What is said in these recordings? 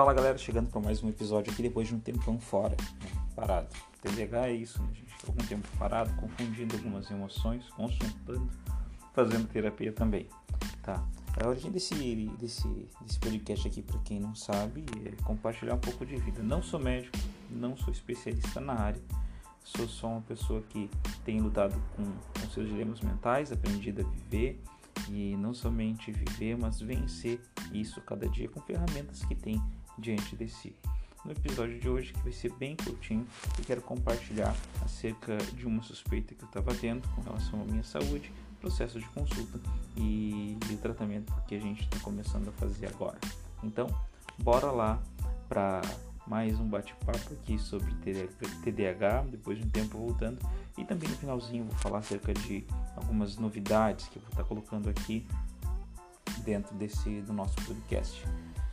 Fala galera, chegando para mais um episódio aqui depois de um tempão fora, né? parado. TDAH é isso, né, gente? Algum tempo parado, confundindo algumas emoções, consultando, fazendo terapia também, tá? A origem desse, desse, desse podcast aqui, para quem não sabe, é compartilhar um pouco de vida. Não sou médico, não sou especialista na área, sou só uma pessoa que tem lutado com, com seus dilemas mentais, aprendido a viver e não somente viver, mas vencer isso cada dia com ferramentas que tem diante de si. No episódio de hoje, que vai ser bem curtinho, eu quero compartilhar acerca de uma suspeita que eu estava tendo com relação à minha saúde, processo de consulta e o tratamento que a gente está começando a fazer agora. Então, bora lá para mais um bate-papo aqui sobre TDAH, depois de um tempo voltando. E também no finalzinho vou falar acerca de algumas novidades que eu vou estar colocando aqui dentro desse do nosso podcast.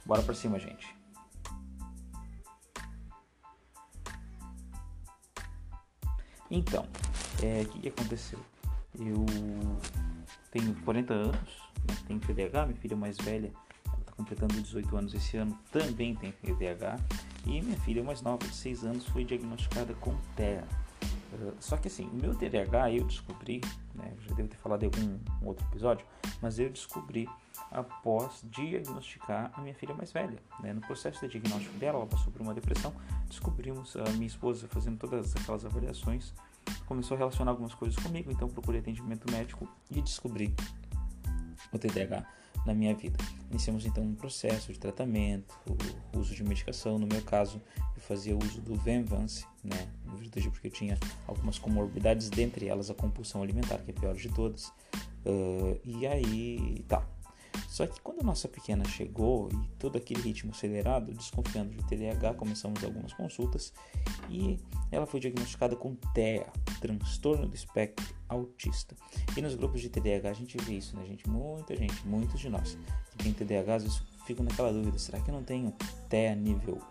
Bora para cima, gente. Então, é, o é, que, que, aconteceu? Eu tenho 40 anos, né, tenho TDAH, minha filha mais velha, está completando 18 anos esse ano, também tem TDAH, e minha filha mais nova, de 6 anos, foi diagnosticada com TEA. Uh, só que assim, o meu TDAH eu descobri, né, já devo ter falado em algum um outro episódio, mas eu descobri após diagnosticar a minha filha mais velha. Né? No processo de diagnóstico dela, ela passou por uma depressão. Descobrimos, a minha esposa fazendo todas aquelas avaliações, começou a relacionar algumas coisas comigo, então procurei atendimento médico e descobri o TDAH na minha vida. Iniciamos então um processo de tratamento, uso de medicação. No meu caso, eu fazia uso do Venvance, né? porque eu tinha algumas comorbidades, dentre elas a compulsão alimentar, que é a pior de todas. Uh, e aí, tá, só que quando a nossa pequena chegou e todo aquele ritmo acelerado, desconfiando de TDAH, começamos algumas consultas e ela foi diagnosticada com TEA, transtorno do espectro autista. E nos grupos de TDAH a gente vê isso, né, gente? Muita gente, muitos de nós que tem TDAH, às vezes ficam naquela dúvida: será que eu não tenho TEA nível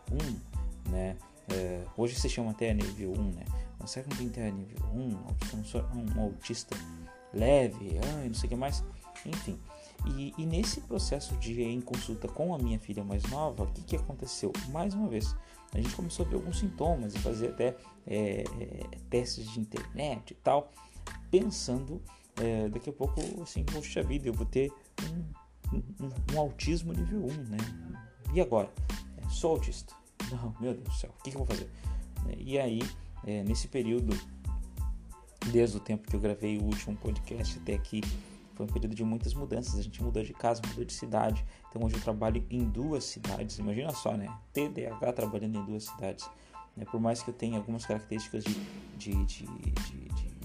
1, né? É, hoje se chama TEA nível 1, né? Mas será que não tem TEA nível 1? Um, autista leve, ah, não sei o que mais. Enfim, e, e, nesse processo de em consulta com a minha filha mais nova, o que, que aconteceu? Mais uma vez, a gente começou a ver alguns sintomas e fazer até é, é, testes de internet e tal, pensando é, daqui a pouco assim, poxa vida, eu vou ter um, um, um autismo nível 1, né? E agora? É, sou autista. Não, meu Deus do céu, o que, que eu vou fazer? E aí, é, nesse período, desde o tempo que eu gravei o último podcast até aqui, foi um período de muitas mudanças. A gente mudou de casa, mudou de cidade. Então hoje eu trabalho em duas cidades. Imagina só, né? TDAH trabalhando em duas cidades. Né? Por mais que eu tenha algumas características de, de, de, de, de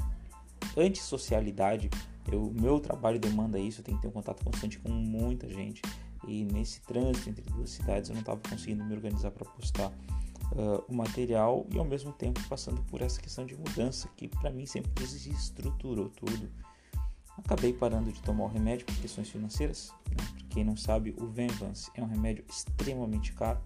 antissocialidade, o meu trabalho demanda isso. Eu tenho que ter um contato constante com muita gente. E nesse trânsito entre duas cidades eu não estava conseguindo me organizar para postar uh, o material e ao mesmo tempo passando por essa questão de mudança que para mim sempre desestruturou tudo Acabei parando de tomar o remédio por questões financeiras. Né? Quem não sabe, o Venvance é um remédio extremamente caro.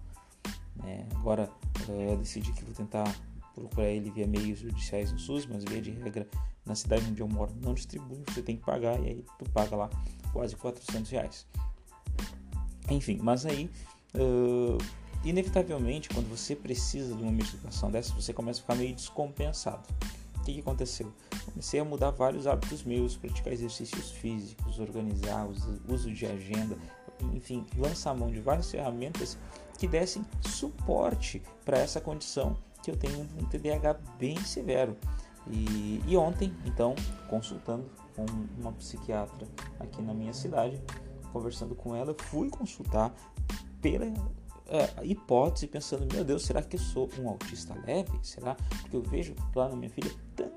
Né? Agora é, eu decidi que vou tentar procurar ele via meios judiciais no SUS, mas via de regra na cidade onde eu moro não distribui, você tem que pagar e aí tu paga lá quase 400 reais. Enfim, mas aí uh, inevitavelmente quando você precisa de uma medicação dessa você começa a ficar meio descompensado que, que aconteceu? Comecei a mudar vários hábitos meus, praticar exercícios físicos, organizar, uso de agenda, enfim, lançar mão de várias ferramentas que dessem suporte para essa condição que eu tenho um TDAH bem severo. E, e, ontem, então, consultando com uma psiquiatra aqui na minha cidade, conversando com ela, fui consultar pela uh, hipótese pensando, meu Deus, será que eu sou um autista leve? Será? Porque eu vejo lá na minha filha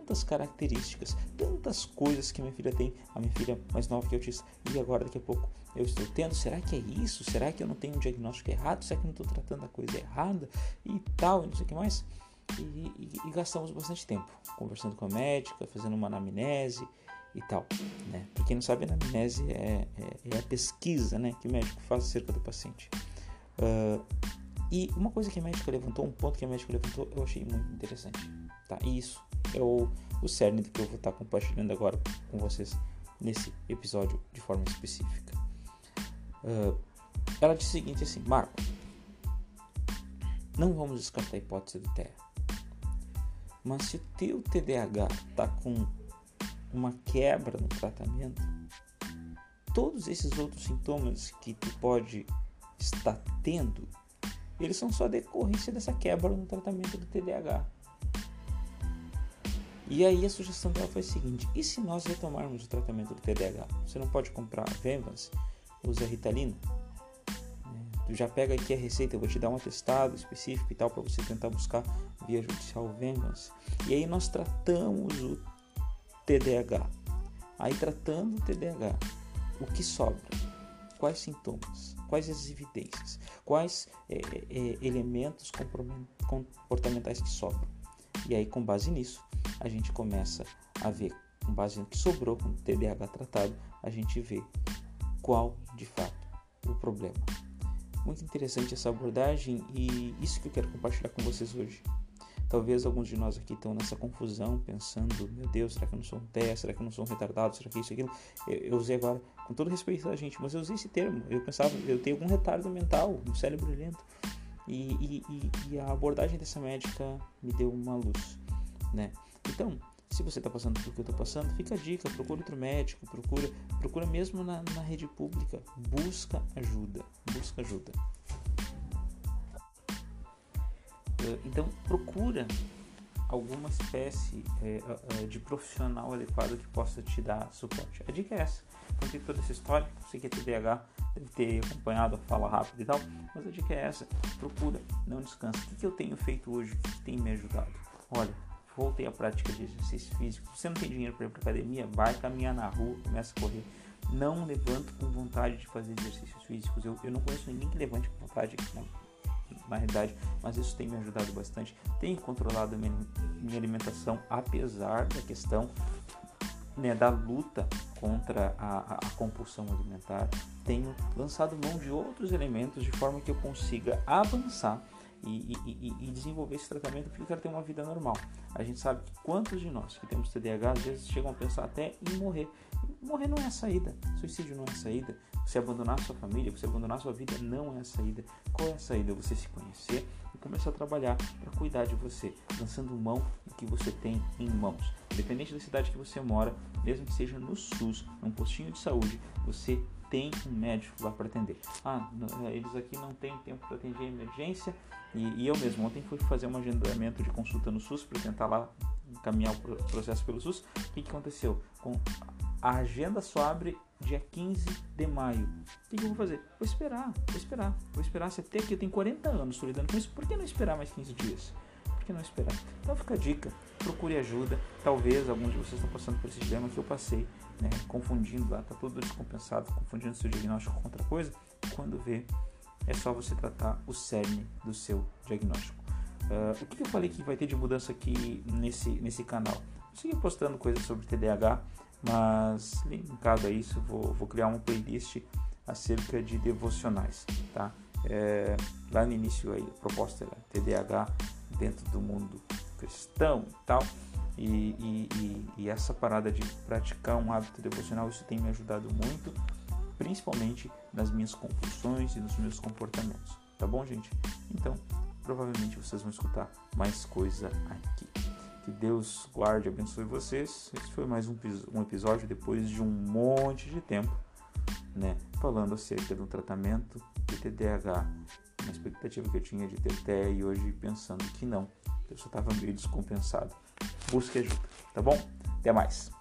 tantas características, tantas coisas que minha filha tem, a minha filha mais nova que é autista, e agora daqui a pouco eu estou tendo, será que é isso? Será que eu não tenho um diagnóstico errado? Será que eu não estou tratando a coisa errada? E tal, e não sei o que mais. E, e, e, gastamos bastante tempo conversando com a médica, fazendo uma anamnese e tal. Né? Para quem não sabe, anamnese é, é, é, a pesquisa né, que o médico faz acerca do paciente. Uh, e uma coisa que a médica levantou, um ponto que a médica levantou, eu achei muito interessante. Tá? E isso é o, o cerne do que eu vou estar compartilhando agora com vocês nesse episódio de forma específica. Uh, ela disse o seguinte assim, Marco, Não vamos descartar a hipótese do TEA. Mas se o teu TDAH está com uma quebra no tratamento, todos esses outros sintomas que tu pode estar tendo, eles são só decorrência dessa quebra no tratamento do TDAH. E aí a sugestão dela foi a seguinte: e se nós retomarmos o tratamento do TDAH? Você não pode comprar Venvance, usa Ritalina. É, tu já pega aqui a receita, eu vou te dar um atestado específico e tal para você tentar buscar via judicial Venvance. E aí nós tratamos o TDAH. Aí tratando o TDAH, o que sobra? Quais sintomas? Quais as evidências? Quais é, é, elementos comportamentais que sobram? E aí, com base nisso, a gente começa a ver, com base no que sobrou com o TDAH tratado, a gente vê qual de fato o problema. Muito interessante essa abordagem e isso que eu quero compartilhar com vocês hoje. Talvez alguns de nós aqui estão nessa confusão, pensando: meu Deus, será que eu não sou um teste? Será que eu não sou um retardado? Será que isso, aquilo? Eu, eu usei agora, com todo respeito a gente, mas eu usei esse termo. Eu pensava, eu tenho algum retardo mental, um cérebro lento. E, e, e, a abordagem dessa médica me deu uma luz, né? Então, se você está passando por que eu estou passando, fica a dica, procura outro médico, procura, procura mesmo na, na rede pública, busca ajuda, busca ajuda. Eh, então procura alguma espécie é, de profissional adequado que possa te dar suporte. A dica é essa. Contei toda essa história, sei que é TDAH, deve ter acompanhado, fala rápido e tal, mas a dica é essa. Procura, não descansa. O que, eu tenho feito hoje que tem me ajudado? Olha, voltei à prática de exercício físico. Se você não tem dinheiro para ir para academia, vai caminhar na rua, começa a correr. Não levante com vontade de fazer exercícios físicos. Eu, eu não conheço ninguém que levante com vontade na, na realidade, mas isso tem me ajudado bastante. Tenho controlado minha, minha alimentação, apesar da questão né, da luta contra a, a, compulsão alimentar. Tenho lançado mão de outros elementos de forma que eu consiga avançar e, e, e, desenvolver esse tratamento porque eu quero ter uma vida normal. A gente sabe que quantos de nós que temos TDAH às vezes chegam a pensar até em morrer. Morrer não é a saída, suicídio não é a saída. Você abandonar sua família, você abandonar sua vida não é a saída. Qual é a saída? Você se conhecer e começar a trabalhar para cuidar de você, lançando mão do que você tem em mãos. Independente da cidade que você mora, mesmo que seja no SUS, num postinho de saúde, você tem um médico lá para atender. Ah, é, eles aqui não têm tempo para atender emergência e, e, eu mesmo ontem fui fazer um agendamento de consulta no SUS para tentar lá encaminhar o processo pelo SUS. O que, que aconteceu? Com a agenda só abre dia 15 de maio. O que, que eu vou fazer? Vou esperar, vou esperar, vou esperar. Você tem aqui, eu tenho 40 anos, estou lidando com isso. Por que não esperar mais 15 dias? Por que não esperar? Então fica a dica, procure ajuda. Talvez alguns de vocês estão passando por esse dilema que eu passei né, confundindo lá, tá tudo descompensado, confundindo seu diagnóstico com outra coisa, quando vê, é só você tratar o cerne do seu diagnóstico. Uh, o que, que, eu falei que vai ter de mudança aqui nesse, nesse canal? Vou seguir postando coisas sobre TDAH, mas linkado a isso, vou, vou criar uma playlist acerca de devocionais, tá? É, lá no início aí, a proposta era TDAH dentro do mundo cristão e tal. E, e, e, e, essa parada de praticar um hábito devocional, isso tem me ajudado muito, principalmente nas minhas compulsões e nos meus comportamentos. Tá bom, gente? Então, provavelmente vocês vão escutar mais coisa aqui. Que Deus guarde e abençoe vocês. Esse foi mais um, um episódio depois de um monte de tempo, né? Falando acerca do tratamento de TDAH. Uma expectativa que eu tinha de ter TEA e hoje pensando que não. Eu só estava meio descompensado busque ajuda, tá bom? Até mais.